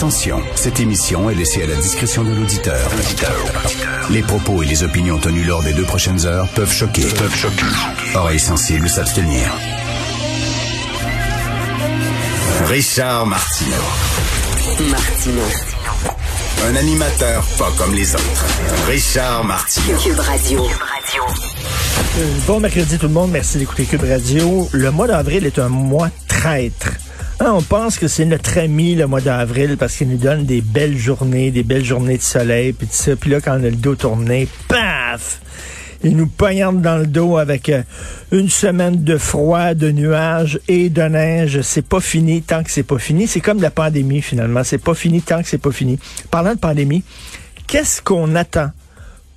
Attention, cette émission est laissée à la discrétion de l'auditeur. Les propos et les opinions tenues lors des deux prochaines heures peuvent choquer. Peuvent choquer. Oreilles sensibles s'abstenir. Richard Martineau. Martino. Un animateur pas comme les autres. Richard Martineau. Cube Radio. Euh, Bon mercredi tout le monde, merci d'écouter Cube Radio. Le mois d'avril est un mois traître. On pense que c'est notre ami le mois d'avril parce qu'il nous donne des belles journées, des belles journées de soleil, puis tout ça. Puis là, quand on a le dos tourné, paf! Il nous poignarde dans le dos avec euh, une semaine de froid, de nuages et de neige. C'est pas fini tant que c'est pas fini. C'est comme la pandémie finalement. C'est pas fini tant que c'est pas fini. Parlant de pandémie, qu'est-ce qu'on attend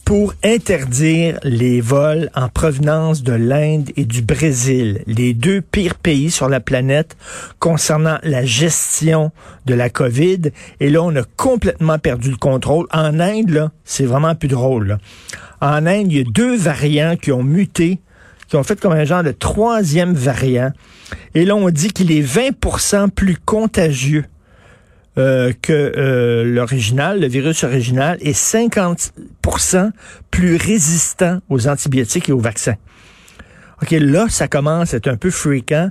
pour interdire les vols en provenance de l'Inde et du Brésil, les deux pires pays sur la planète concernant la gestion de la COVID. Et là, on a complètement perdu le contrôle. En Inde, c'est vraiment plus drôle. En Inde, il y a deux variants qui ont muté, qui ont fait comme un genre de troisième variant. Et là, on dit qu'il est 20% plus contagieux euh, que euh, l'original, le virus original, est 50% plus résistant aux antibiotiques et aux vaccins. OK, là, ça commence à être un peu fréquent.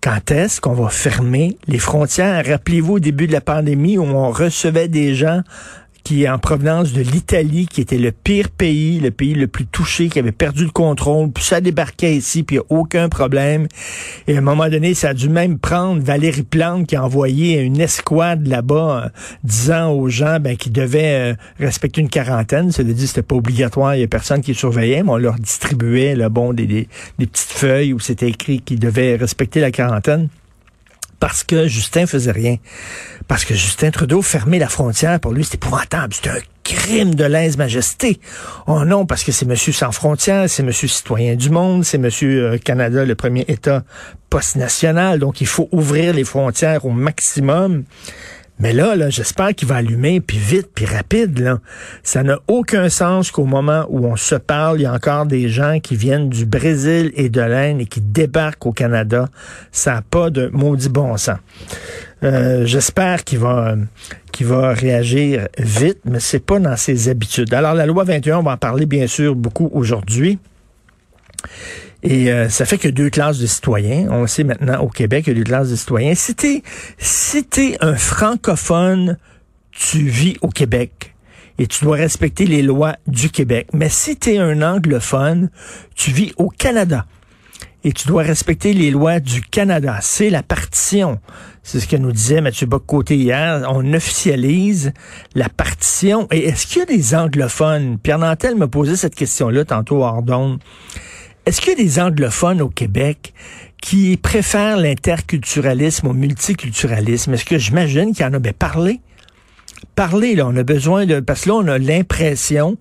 Quand est-ce qu'on va fermer les frontières? Rappelez-vous au début de la pandémie où on recevait des gens qui est en provenance de l'Italie, qui était le pire pays, le pays le plus touché, qui avait perdu le contrôle, puis ça débarquait ici, puis il n'y a aucun problème. Et à un moment donné, ça a dû même prendre Valérie Plante qui a envoyé une escouade là-bas, euh, disant aux gens ben, qu'ils devaient euh, respecter une quarantaine. Dire que c'était pas obligatoire, il y a personne qui surveillait, mais on leur distribuait là, bon, des, des, des petites feuilles où c'était écrit qu'ils devaient respecter la quarantaine parce que Justin faisait rien. Parce que Justin Trudeau fermait la frontière, pour lui, c'est épouvantable. C'est un crime de lèse-majesté. Oh non, parce que c'est monsieur sans frontières, c'est monsieur citoyen du monde, c'est monsieur euh, Canada, le premier État post-national. Donc, il faut ouvrir les frontières au maximum. Mais là, là j'espère qu'il va allumer, puis vite, puis rapide. Là. Ça n'a aucun sens qu'au moment où on se parle, il y a encore des gens qui viennent du Brésil et de l'Inde et qui débarquent au Canada. Ça n'a pas de maudit bon sens. Euh, j'espère qu'il va qu'il va réagir vite, mais c'est pas dans ses habitudes. Alors, la loi 21, on va en parler bien sûr beaucoup aujourd'hui. Et euh, ça fait que deux classes de citoyens. On sait maintenant au Québec, il y a deux classes de citoyens. Si t'es t'es un francophone, tu vis au Québec et tu dois respecter les lois du Québec. Mais si tu es un anglophone, tu vis au Canada et tu dois respecter les lois du Canada. C'est la partition. C'est ce que nous disait Mathieu Bock-Côté hier. On officialise la partition. Et est-ce qu'il y a des anglophones? Pierre Nantel m'a posé cette question-là tantôt hors d'onde. Est-ce qu'il y a des anglophones au Québec qui préfèrent l'interculturalisme au multiculturalisme? Est-ce que j'imagine qu'il y en a? Ben, parlé? Parler, là, on a besoin de... Parce que là, on a l'impression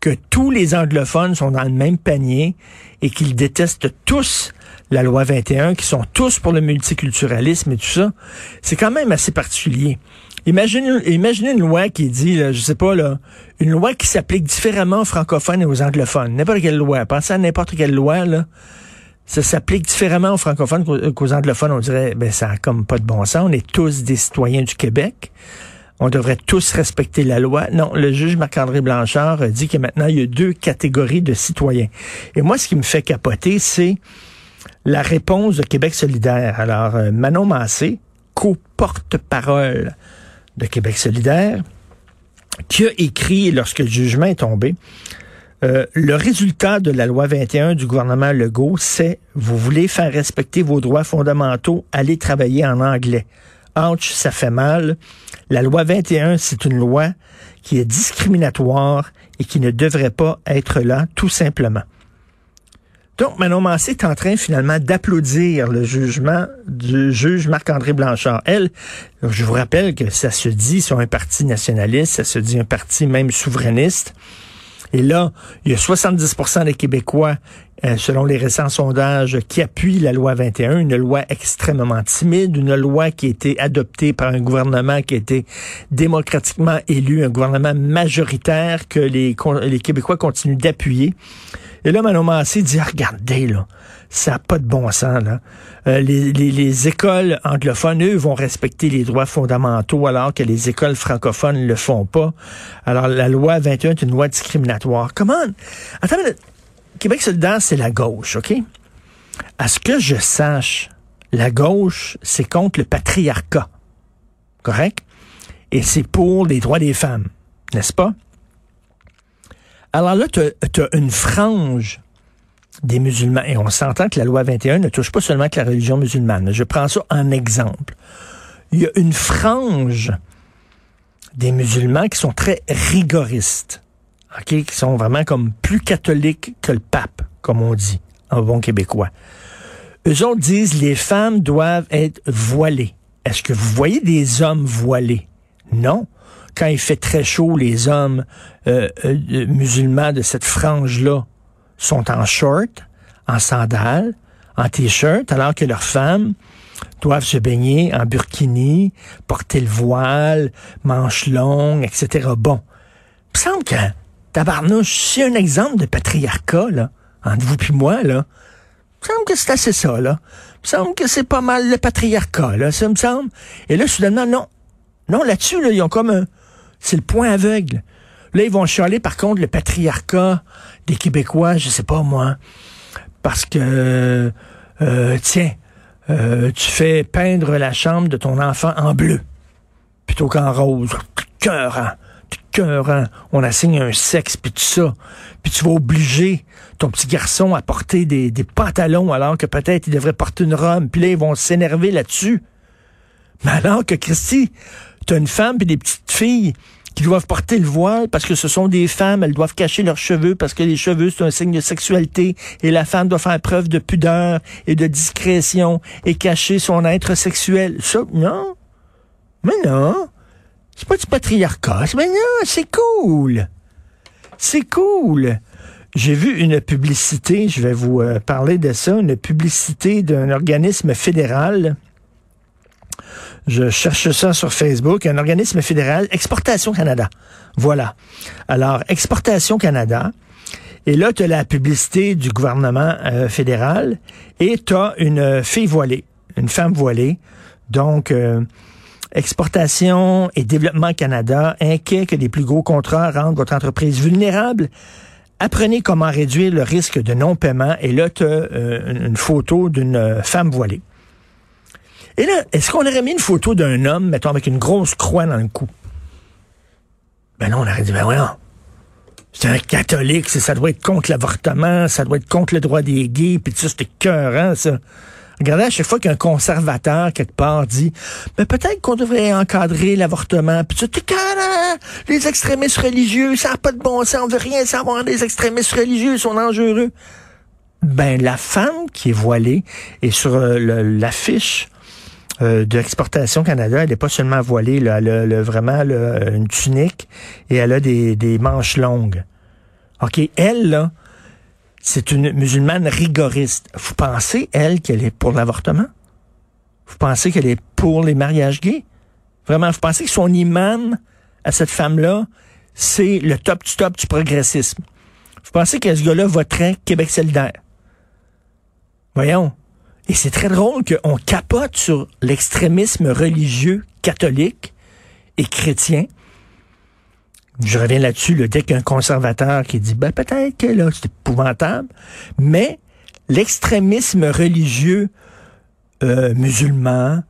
que tous les anglophones sont dans le même panier et qu'ils détestent tous la loi 21, qui sont tous pour le multiculturalisme et tout ça. C'est quand même assez particulier. Imaginez, une loi qui dit, là, je sais pas, là, une loi qui s'applique différemment aux francophones et aux anglophones. N'importe quelle loi. Pensez à n'importe quelle loi, là. Ça s'applique différemment aux francophones qu'aux, qu'aux anglophones. On dirait, ben, ça a comme pas de bon sens. On est tous des citoyens du Québec. On devrait tous respecter la loi. Non, le juge Marc-André Blanchard dit que maintenant, il y a deux catégories de citoyens. Et moi, ce qui me fait capoter, c'est la réponse de Québec solidaire. Alors, euh, Manon Massé, co-porte-parole de Québec solidaire, qui a écrit, lorsque le jugement est tombé, euh, le résultat de la loi 21 du gouvernement Legault, c'est vous voulez faire respecter vos droits fondamentaux, allez travailler en anglais. Ouch, ça fait mal. La loi 21, c'est une loi qui est discriminatoire et qui ne devrait pas être là, tout simplement. Donc, Manon Massé est en train finalement d'applaudir le jugement du juge Marc-André Blanchard. Elle, je vous rappelle que ça se dit sur un parti nationaliste, ça se dit un parti même souverainiste. Et là, il y a 70% des Québécois, euh, selon les récents sondages, qui appuient la loi 21, une loi extrêmement timide, une loi qui a été adoptée par un gouvernement qui a été démocratiquement élu, un gouvernement majoritaire que les, les Québécois continuent d'appuyer. Et là, Manon Massé dit, ah, regardez, là, ça n'a pas de bon sens, là. Euh, les, les, les, écoles anglophones, eux, vont respecter les droits fondamentaux alors que les écoles francophones ne le font pas. Alors, la loi 21 est une loi discriminatoire. Comment? Attends, Québec solidaire, c'est la gauche, OK? À ce que je sache, la gauche, c'est contre le patriarcat. Correct? Et c'est pour les droits des femmes, n'est-ce pas? Alors là, tu as, une frange des musulmans, et on s'entend que la loi 21 ne touche pas seulement que la religion musulmane. Je prends ça en exemple. Il y a une frange des musulmans qui sont très rigoristes, qui sont vraiment comme plus catholiques que le pape, comme on dit en bon québécois. Eux autres disent les femmes doivent être voilées. Est-ce que vous voyez des hommes voilés? Non. Quand il fait très chaud, les hommes euh, euh, musulmans de cette frange-là sont en short, en sandales, en t-shirt, alors que leurs femmes doivent se baigner en burkini, porter le voile, manches longues, etc. Bon, il me semble que tabarnouche, c'est un exemple de patriarcat, là, entre vous puis moi, là. Il me semble que c'est assez ça, là. Il me semble que c'est pas mal le patriarcat, là, ça me semble. Et là, soudainement, non. Non, là-dessus, là, ils ont comme un... C'est le point aveugle. Là, ils vont chialer, par contre, le patriarcat des Québécois, je sais pas, moi. Parce que, euh, tiens, euh, tu fais peindre la chambre de ton enfant en bleu plutôt qu'en rose. Cœur, hein? Cœur, On assigne un sexe, puis tout ça. Puis tu vas obliger ton petit garçon à porter des, des pantalons alors que peut-être il devrait porter une robe. Puis là, ils vont s'énerver là-dessus. Mais alors que, Christy, t'as une femme et des petites filles qui doivent porter le voile parce que ce sont des femmes, elles doivent cacher leurs cheveux parce que les cheveux, c'est un signe de sexualité et la femme doit faire preuve de pudeur et de discrétion et cacher son être sexuel. Ça, non. Mais non. C'est pas du patriarcat. Mais non, c'est cool. C'est cool. J'ai vu une publicité, je vais vous euh, parler de ça, une publicité d'un organisme fédéral je cherche ça sur Facebook, un organisme fédéral, Exportation Canada. Voilà. Alors, Exportation Canada. Et là, tu as la publicité du gouvernement euh, fédéral et tu as une fille voilée, une femme voilée. Donc, euh, Exportation et Développement Canada, inquiet que les plus gros contrats rendent votre entreprise vulnérable. Apprenez comment réduire le risque de non-paiement. Et là, tu as euh, une photo d'une femme voilée. Et là, est-ce qu'on aurait mis une photo d'un homme, mettons, avec une grosse croix dans le cou? Ben non, on aurait dit, ben voyons. C'est un catholique, ça doit être contre l'avortement, ça doit être contre le droit des gays, puis ça, c'était cœur, ça. Regardez, à chaque fois qu'un conservateur, quelque part, dit Mais ben, peut-être qu'on devrait encadrer l'avortement. Puis tu les extrémistes religieux, ça n'a pas de bon sens, on veut rien savoir des extrémistes religieux, ils sont dangereux. Ben, la femme qui est voilée est sur euh, l'affiche euh, de l'exportation Canada, elle n'est pas seulement voilée, elle a vraiment une tunique et elle a des, manches longues. OK, elle, là, c'est une musulmane rigoriste. Vous pensez, elle, qu'elle est pour l'avortement? Vous pensez qu'elle est pour les mariages gays? Vraiment, vous pensez que son imam à cette femme-là, c'est le top du top du progressisme? Vous pensez que ce gars-là voterait Québec solidaire? Voyons. Et c'est très drôle qu'on capote sur l'extrémisme religieux catholique et chrétien. Je reviens là-dessus, le dès qu'un conservateur qui dit, ben peut-être que là, c'est épouvantable, mais l'extrémisme religieux euh, musulman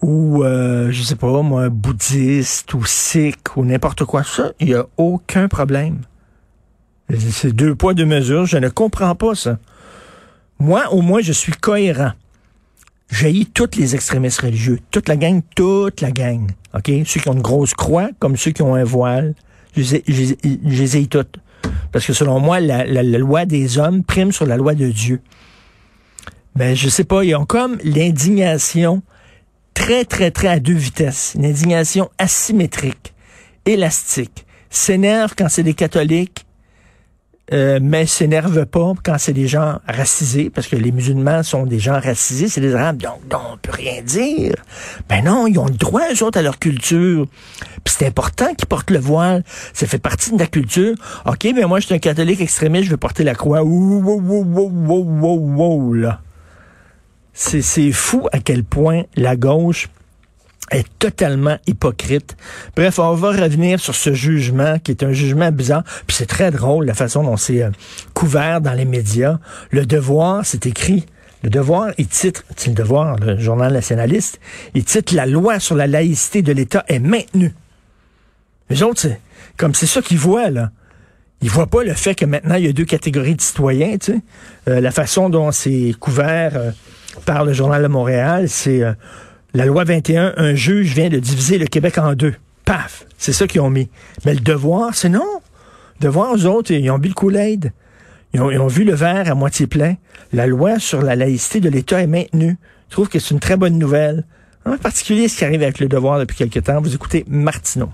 ou, euh, je sais pas, moi, bouddhiste ou sikh ou n'importe quoi, ça, il n'y a aucun problème. C'est deux poids, deux mesures. Je ne comprends pas ça. Moi, au moins, je suis cohérent. J'ai toutes les extrémistes religieux. Toute la gang, toute la gang. OK? Ceux qui ont une grosse croix, comme ceux qui ont un voile. Je les ai toutes. Parce que selon moi, la, loi des hommes prime sur la loi de Dieu. Mais je sais pas, ils ont comme l'indignation très, très, très à deux vitesses. Une indignation asymétrique, élastique. S'énerve quand c'est des catholiques, euh, mais s'énerve pas quand c'est des gens racisés, parce que les musulmans sont des gens racisés, c'est des arabes, donc, donc on peut rien dire. Ben non, ils ont le droit, eux autres, à leur culture. Puis c'est important qu'ils portent le voile. Ça fait partie de la culture. OK, mais moi, je suis un catholique extrémiste, je veux porter la croix. Ouh, ouh, ouh, ouh, ouh, ouh, là. C'est fou à quel point la gauche est totalement hypocrite. Bref, on va revenir sur ce jugement qui est un jugement bizarre. Puis c'est très drôle la façon dont c'est euh, couvert dans les médias. Le devoir, c'est écrit. Le devoir, il titre, c'est le devoir, le journal nationaliste, il titre La loi sur la laïcité de l'État est maintenue. Les autres, comme c'est ça qu'ils voient, là. Ils voient pas le fait que maintenant, il y a deux catégories de citoyens, tu sais. Euh, la façon dont c'est couvert euh, par le Journal de Montréal, c'est la loi 21, un juge vient de diviser le Québec en deux. Paf! C'est ça qu'ils ont mis. Mais le devoir, c'est non. Devoir, aux autres, ils ont bu le Kool-Aid. Ils ont, vu le verre à moitié plein. La loi sur la laïcité de l'État est maintenue. Je trouve que c'est une très bonne nouvelle. En particulier ce qui arrive avec le devoir depuis quelque temps. Vous écoutez Martineau.